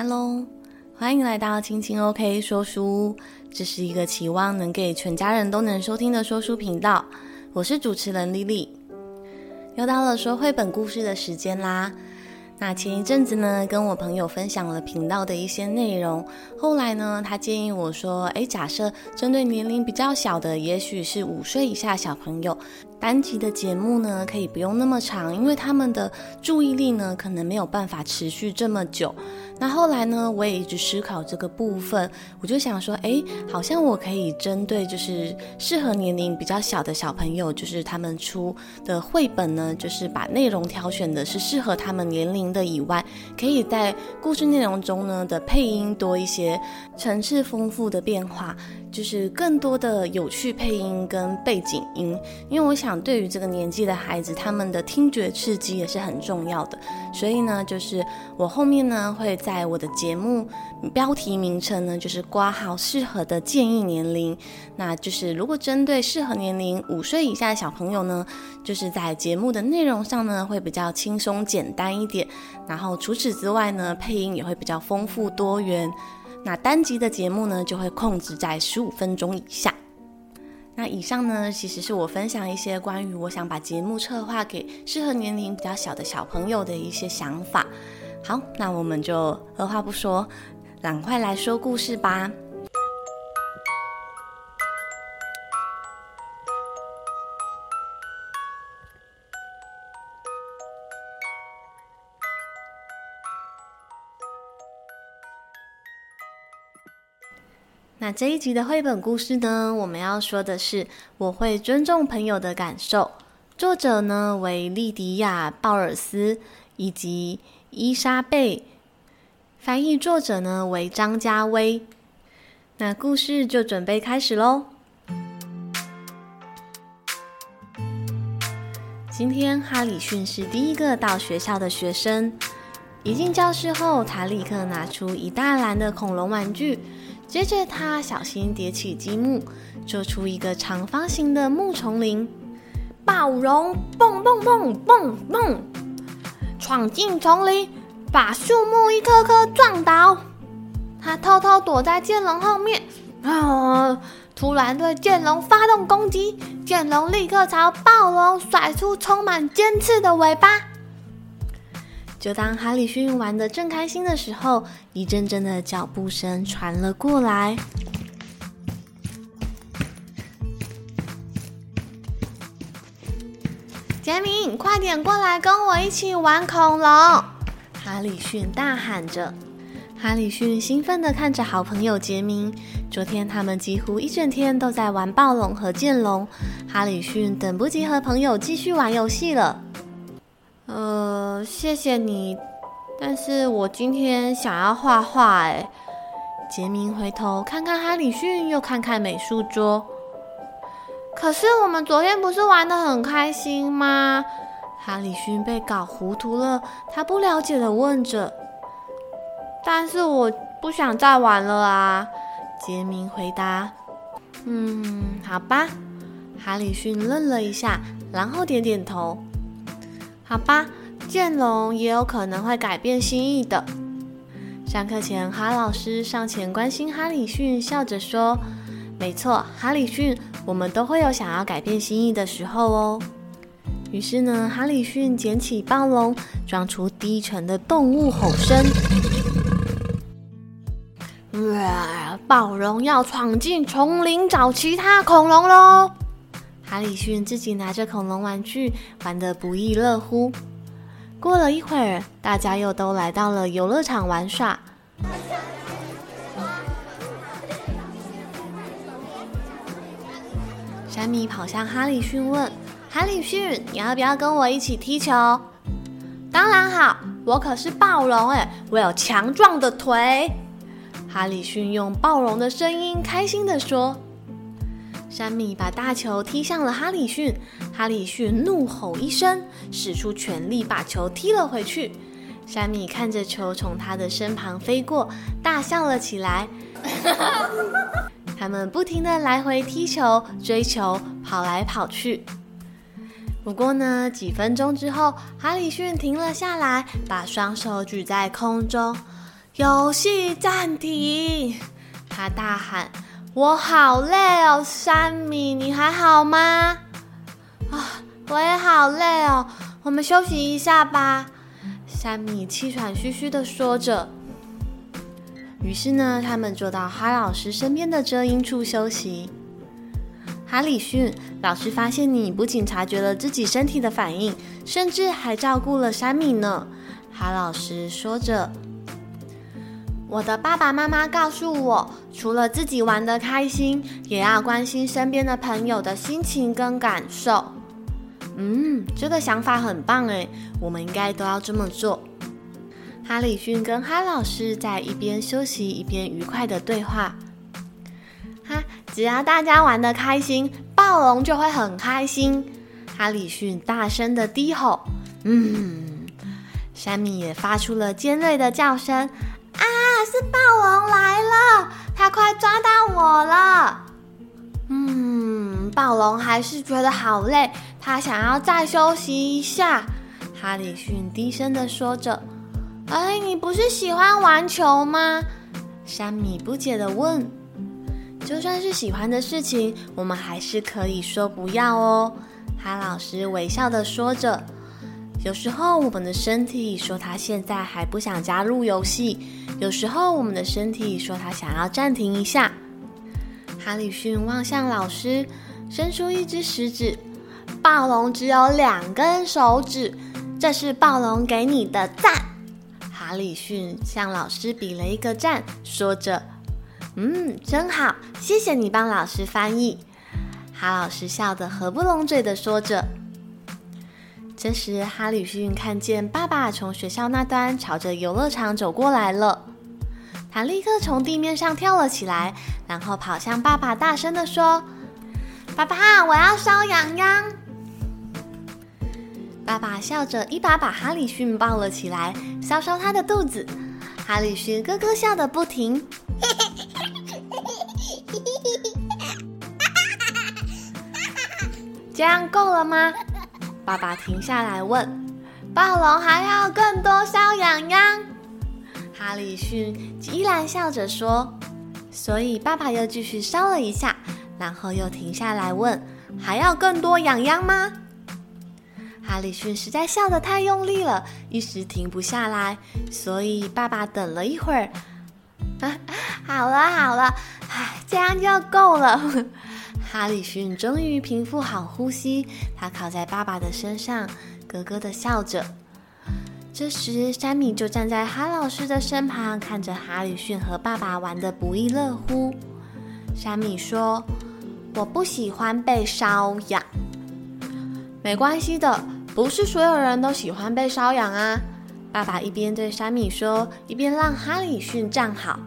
Hello，欢迎来到青青 OK 说书。这是一个期望能给全家人都能收听的说书频道。我是主持人丽丽。又到了说绘本故事的时间啦。那前一阵子呢，跟我朋友分享了频道的一些内容。后来呢，他建议我说：“诶，假设针对年龄比较小的，也许是五岁以下小朋友。”单集的节目呢，可以不用那么长，因为他们的注意力呢，可能没有办法持续这么久。那后来呢，我也一直思考这个部分，我就想说，哎，好像我可以针对就是适合年龄比较小的小朋友，就是他们出的绘本呢，就是把内容挑选的是适合他们年龄的以外，可以在故事内容中呢的配音多一些，层次丰富的变化。就是更多的有趣配音跟背景音，因为我想对于这个年纪的孩子，他们的听觉刺激也是很重要的。所以呢，就是我后面呢会在我的节目标题名称呢，就是括号适合的建议年龄。那就是如果针对适合年龄五岁以下的小朋友呢，就是在节目的内容上呢会比较轻松简单一点。然后除此之外呢，配音也会比较丰富多元。那单集的节目呢，就会控制在十五分钟以下。那以上呢，其实是我分享一些关于我想把节目策划给适合年龄比较小的小朋友的一些想法。好，那我们就二话不说，赶快来说故事吧。那这一集的绘本故事呢，我们要说的是我会尊重朋友的感受。作者呢为莉迪亚·鲍尔斯以及伊莎贝，翻译作者呢为张家威。那故事就准备开始喽。今天哈里逊是第一个到学校的学生，一进教室后，他立刻拿出一大篮的恐龙玩具。接着，他小心叠起积木，做出一个长方形的木丛林。暴龙蹦蹦蹦蹦蹦，闯进丛林，把树木一棵棵撞倒。他偷偷躲在剑龙后面，啊！突然对剑龙发动攻击，剑龙立刻朝暴龙甩出充满尖刺的尾巴。就当哈里逊玩的正开心的时候，一阵阵的脚步声传了过来。杰明，快点过来跟我一起玩恐龙！哈里逊大喊着。哈里逊兴奋地看着好朋友杰明。昨天他们几乎一整天都在玩暴龙和剑龙。哈里逊等不及和朋友继续玩游戏了。呃，谢谢你，但是我今天想要画画。哎，杰明回头看看哈里逊，又看看美术桌。可是我们昨天不是玩的很开心吗？哈里逊被搞糊涂了，他不了解的问着。但是我不想再玩了啊，杰明回答。嗯，好吧。哈里逊愣了一下，然后点点头。好吧，剑龙也有可能会改变心意的。上课前，哈老师上前关心哈里逊，笑着说：“没错，哈里逊，我们都会有想要改变心意的时候哦。”于是呢，哈里逊捡起暴龙，装出低沉的动物吼声：“哇！暴龙要闯进丛林找其他恐龙喽！”哈里逊自己拿着恐龙玩具，玩得不亦乐乎。过了一会儿，大家又都来到了游乐场玩耍。山米跑向哈里逊问：“哈里逊，你要不要跟我一起踢球？”“当然好，我可是暴龙哎，我有强壮的腿。”哈里逊用暴龙的声音开心地说。山米把大球踢向了哈里逊，哈里逊怒吼一声，使出全力把球踢了回去。山米看着球从他的身旁飞过，大笑了起来。他们不停地来回踢球、追球、跑来跑去。不过呢，几分钟之后，哈里逊停了下来，把双手举在空中。游戏暂停！他大喊：“我好累哦，山米，你还好吗？”啊，我也好累哦，我们休息一下吧。山米气喘吁吁地说着。于是呢，他们坐到哈老师身边的遮阴处休息。哈里逊，老师发现你不仅察觉了自己身体的反应，甚至还照顾了山米呢。哈老师说着。我的爸爸妈妈告诉我，除了自己玩得开心，也要关心身边的朋友的心情跟感受。嗯，这个想法很棒诶，我们应该都要这么做。哈里逊跟哈老师在一边休息一边愉快的对话。哈，只要大家玩得开心，暴龙就会很开心。哈里逊大声的低吼。嗯，山米也发出了尖锐的叫声。是暴龙来了，他快抓到我了。嗯，暴龙还是觉得好累，他想要再休息一下。哈里逊低声的说着：“哎，你不是喜欢玩球吗？”山米不解的问：“就算是喜欢的事情，我们还是可以说不要哦。”哈老师微笑的说着。有时候我们的身体说他现在还不想加入游戏，有时候我们的身体说他想要暂停一下。哈里逊望向老师，伸出一只食指。暴龙只有两根手指，这是暴龙给你的赞。哈里逊向老师比了一个赞，说着：“嗯，真好，谢谢你帮老师翻译。”哈老师笑得合不拢嘴的说着。这时，哈里逊看见爸爸从学校那端朝着游乐场走过来了。他立刻从地面上跳了起来，然后跑向爸爸，大声地说：“爸爸，我要烧羊羊！”爸爸笑着一把把哈里逊抱了起来，搔搔他的肚子。哈里逊咯咯笑得不停。这样够了吗？爸爸停下来问：“暴龙还要更多烧羊羊？”哈里逊依然笑着说：“所以爸爸又继续烧了一下，然后又停下来问：‘还要更多羊羊吗？’”哈里逊实在笑得太用力了，一时停不下来，所以爸爸等了一会儿。啊，好了好了，唉，这样就够了。哈里逊终于平复好呼吸，他靠在爸爸的身上，咯咯的笑着。这时，山米就站在哈老师的身旁，看着哈里逊和爸爸玩得不亦乐乎。山米说：“我不喜欢被搔痒。”没关系的，不是所有人都喜欢被搔痒啊。爸爸一边对山米说，一边让哈里逊站好。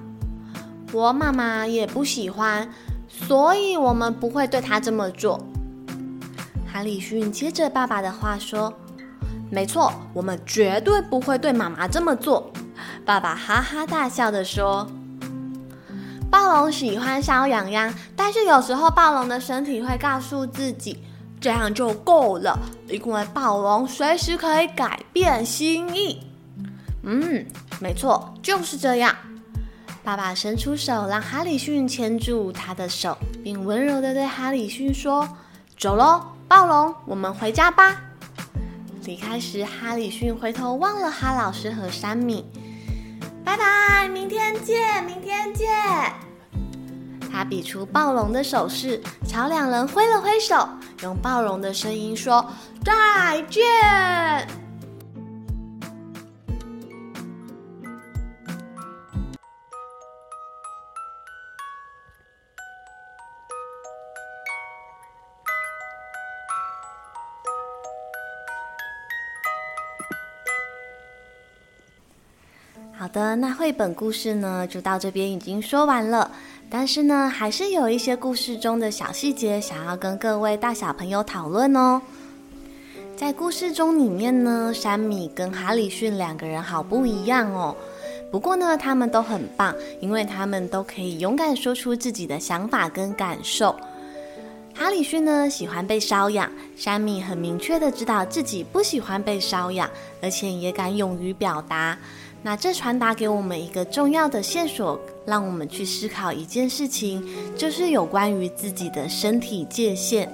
我妈妈也不喜欢。所以，我们不会对他这么做。哈里逊接着爸爸的话说：“没错，我们绝对不会对妈妈这么做。”爸爸哈哈大笑的说：“暴龙喜欢烧痒痒，但是有时候暴龙的身体会告诉自己，这样就够了，因为暴龙随时可以改变心意。”嗯，没错，就是这样。爸爸伸出手，让哈里逊牵住他的手，并温柔地对哈里逊说：“走喽，暴龙，我们回家吧。”离开时，哈里逊回头望了哈老师和山米：“拜拜，明天见，明天见。”他比出暴龙的手势，朝两人挥了挥手，用暴龙的声音说：“再见。”的，那绘本故事呢，就到这边已经说完了。但是呢，还是有一些故事中的小细节想要跟各位大小朋友讨论哦。在故事中里面呢，山米跟哈里逊两个人好不一样哦。不过呢，他们都很棒，因为他们都可以勇敢说出自己的想法跟感受。哈里逊呢，喜欢被搔痒，山米很明确的知道自己不喜欢被搔痒，而且也敢勇于表达。那这传达给我们一个重要的线索，让我们去思考一件事情，就是有关于自己的身体界限。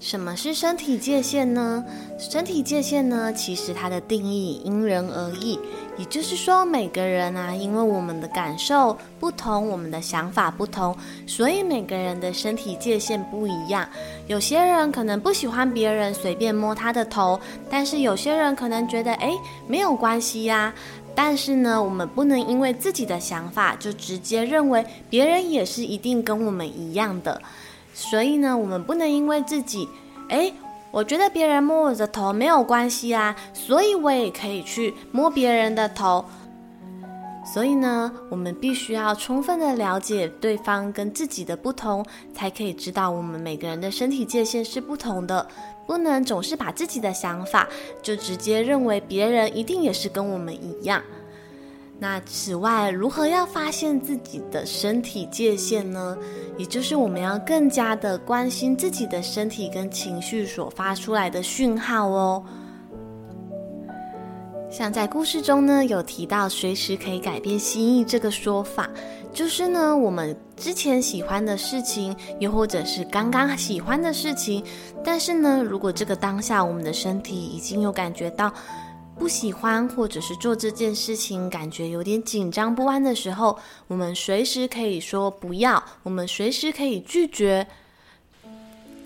什么是身体界限呢？身体界限呢，其实它的定义因人而异，也就是说，每个人啊，因为我们的感受不同，我们的想法不同，所以每个人的身体界限不一样。有些人可能不喜欢别人随便摸他的头，但是有些人可能觉得，诶，没有关系呀。但是呢，我们不能因为自己的想法就直接认为别人也是一定跟我们一样的。所以呢，我们不能因为自己，诶，我觉得别人摸我的头没有关系啊，所以我也可以去摸别人的头。所以呢，我们必须要充分的了解对方跟自己的不同，才可以知道我们每个人的身体界限是不同的。不能总是把自己的想法就直接认为别人一定也是跟我们一样。那此外，如何要发现自己的身体界限呢？也就是我们要更加的关心自己的身体跟情绪所发出来的讯号哦。像在故事中呢，有提到随时可以改变心意这个说法，就是呢，我们之前喜欢的事情，又或者是刚刚喜欢的事情，但是呢，如果这个当下我们的身体已经有感觉到。不喜欢或者是做这件事情，感觉有点紧张不安的时候，我们随时可以说不要，我们随时可以拒绝。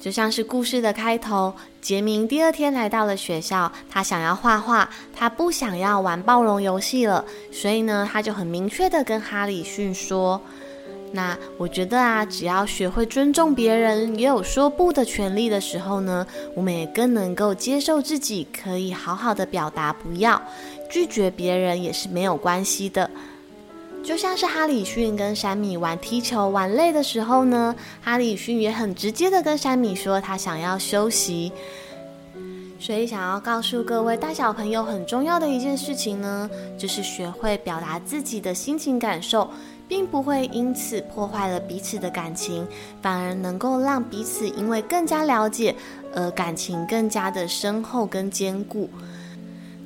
就像是故事的开头，杰明第二天来到了学校，他想要画画，他不想要玩暴龙游戏了，所以呢，他就很明确的跟哈里逊说。那我觉得啊，只要学会尊重别人，也有说不的权利的时候呢，我们也更能够接受自己，可以好好的表达不要，拒绝别人也是没有关系的。就像是哈里逊跟山米玩踢球玩累的时候呢，哈里逊也很直接的跟山米说他想要休息。所以想要告诉各位大小朋友很重要的一件事情呢，就是学会表达自己的心情感受。并不会因此破坏了彼此的感情，反而能够让彼此因为更加了解，而感情更加的深厚跟坚固。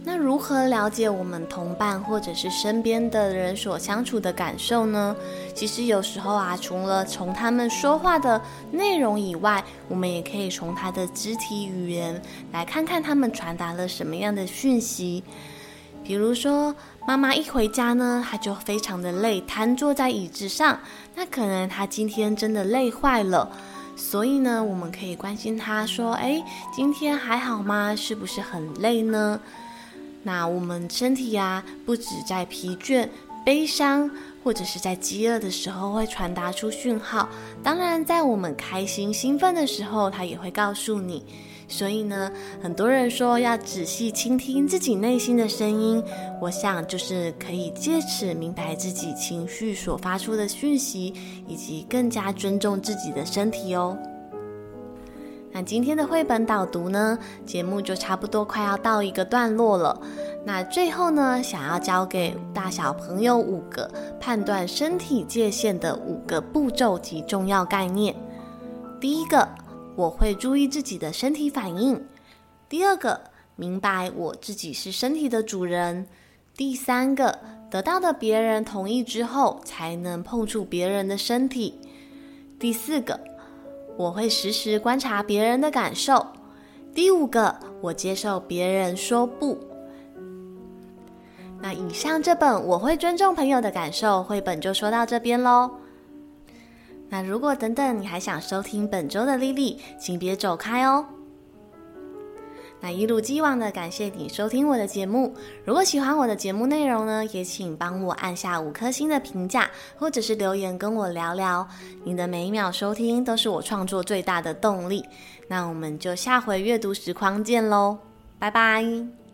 那如何了解我们同伴或者是身边的人所相处的感受呢？其实有时候啊，除了从他们说话的内容以外，我们也可以从他的肢体语言来看看他们传达了什么样的讯息。比如说，妈妈一回家呢，她就非常的累，瘫坐在椅子上。那可能她今天真的累坏了，所以呢，我们可以关心她说：“哎，今天还好吗？是不是很累呢？”那我们身体呀，不止在疲倦、悲伤，或者是在饥饿的时候会传达出讯号。当然，在我们开心、兴奋的时候，它也会告诉你。所以呢，很多人说要仔细倾听自己内心的声音，我想就是可以借此明白自己情绪所发出的讯息，以及更加尊重自己的身体哦。那今天的绘本导读呢，节目就差不多快要到一个段落了。那最后呢，想要教给大小朋友五个判断身体界限的五个步骤及重要概念。第一个。我会注意自己的身体反应。第二个，明白我自己是身体的主人。第三个，得到的别人同意之后，才能碰触别人的身体。第四个，我会时时观察别人的感受。第五个，我接受别人说不。那以上这本我会尊重朋友的感受绘本就说到这边喽。那如果等等你还想收听本周的莉莉，请别走开哦。那一如既往的感谢你收听我的节目。如果喜欢我的节目内容呢，也请帮我按下五颗星的评价，或者是留言跟我聊聊。你的每一秒收听都是我创作最大的动力。那我们就下回阅读实况见喽，拜拜。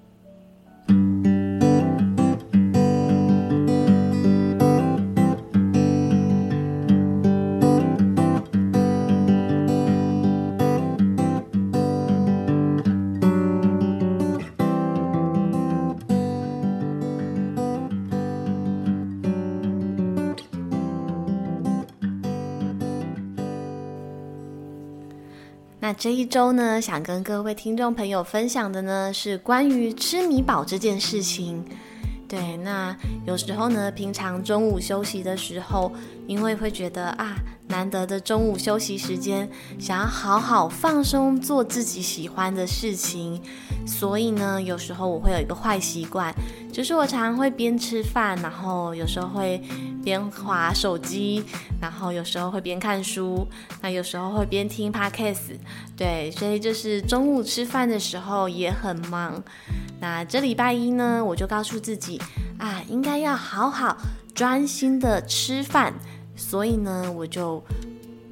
那这一周呢，想跟各位听众朋友分享的呢，是关于吃米宝这件事情。对，那有时候呢，平常中午休息的时候，因为会觉得啊，难得的中午休息时间，想要好好放松，做自己喜欢的事情，所以呢，有时候我会有一个坏习惯，就是我常常会边吃饭，然后有时候会边划手机，然后有时候会边看书，那有时候会边听 Podcast。对，所以就是中午吃饭的时候也很忙。那这礼拜一呢，我就告诉自己啊，应该要好好专心的吃饭。所以呢，我就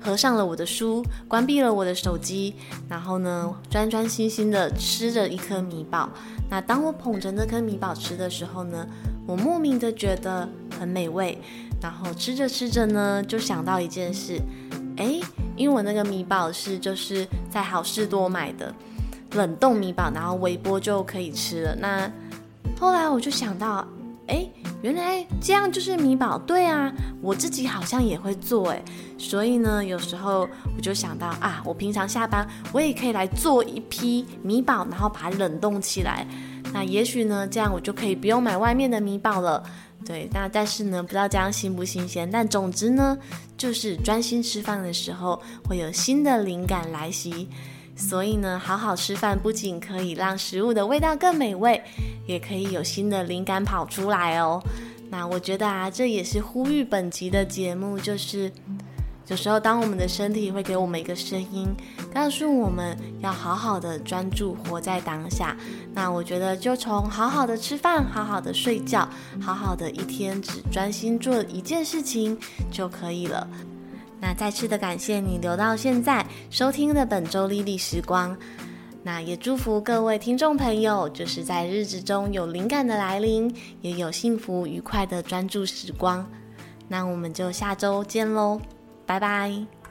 合上了我的书，关闭了我的手机，然后呢，专专心心的吃着一颗米宝。那当我捧着那颗米宝吃的时候呢，我莫名的觉得很美味。然后吃着吃着呢，就想到一件事，哎，因为我那个米宝是就是在好市多买的冷冻米宝，然后微波就可以吃了。那后来我就想到，哎。原来这样就是米宝，对啊，我自己好像也会做哎，所以呢，有时候我就想到啊，我平常下班我也可以来做一批米宝，然后把它冷冻起来，那也许呢，这样我就可以不用买外面的米宝了，对，那但是呢，不知道这样新不新鲜，但总之呢，就是专心吃饭的时候会有新的灵感来袭。所以呢，好好吃饭不仅可以让食物的味道更美味，也可以有新的灵感跑出来哦。那我觉得啊，这也是呼吁本集的节目，就是有时候当我们的身体会给我们一个声音，告诉我们要好好的专注活在当下。那我觉得就从好好的吃饭、好好的睡觉、好好的一天只专心做一件事情就可以了。那再次的感谢你留到现在收听的本周莉莉时光，那也祝福各位听众朋友，就是在日子中有灵感的来临，也有幸福愉快的专注时光。那我们就下周见喽，拜拜。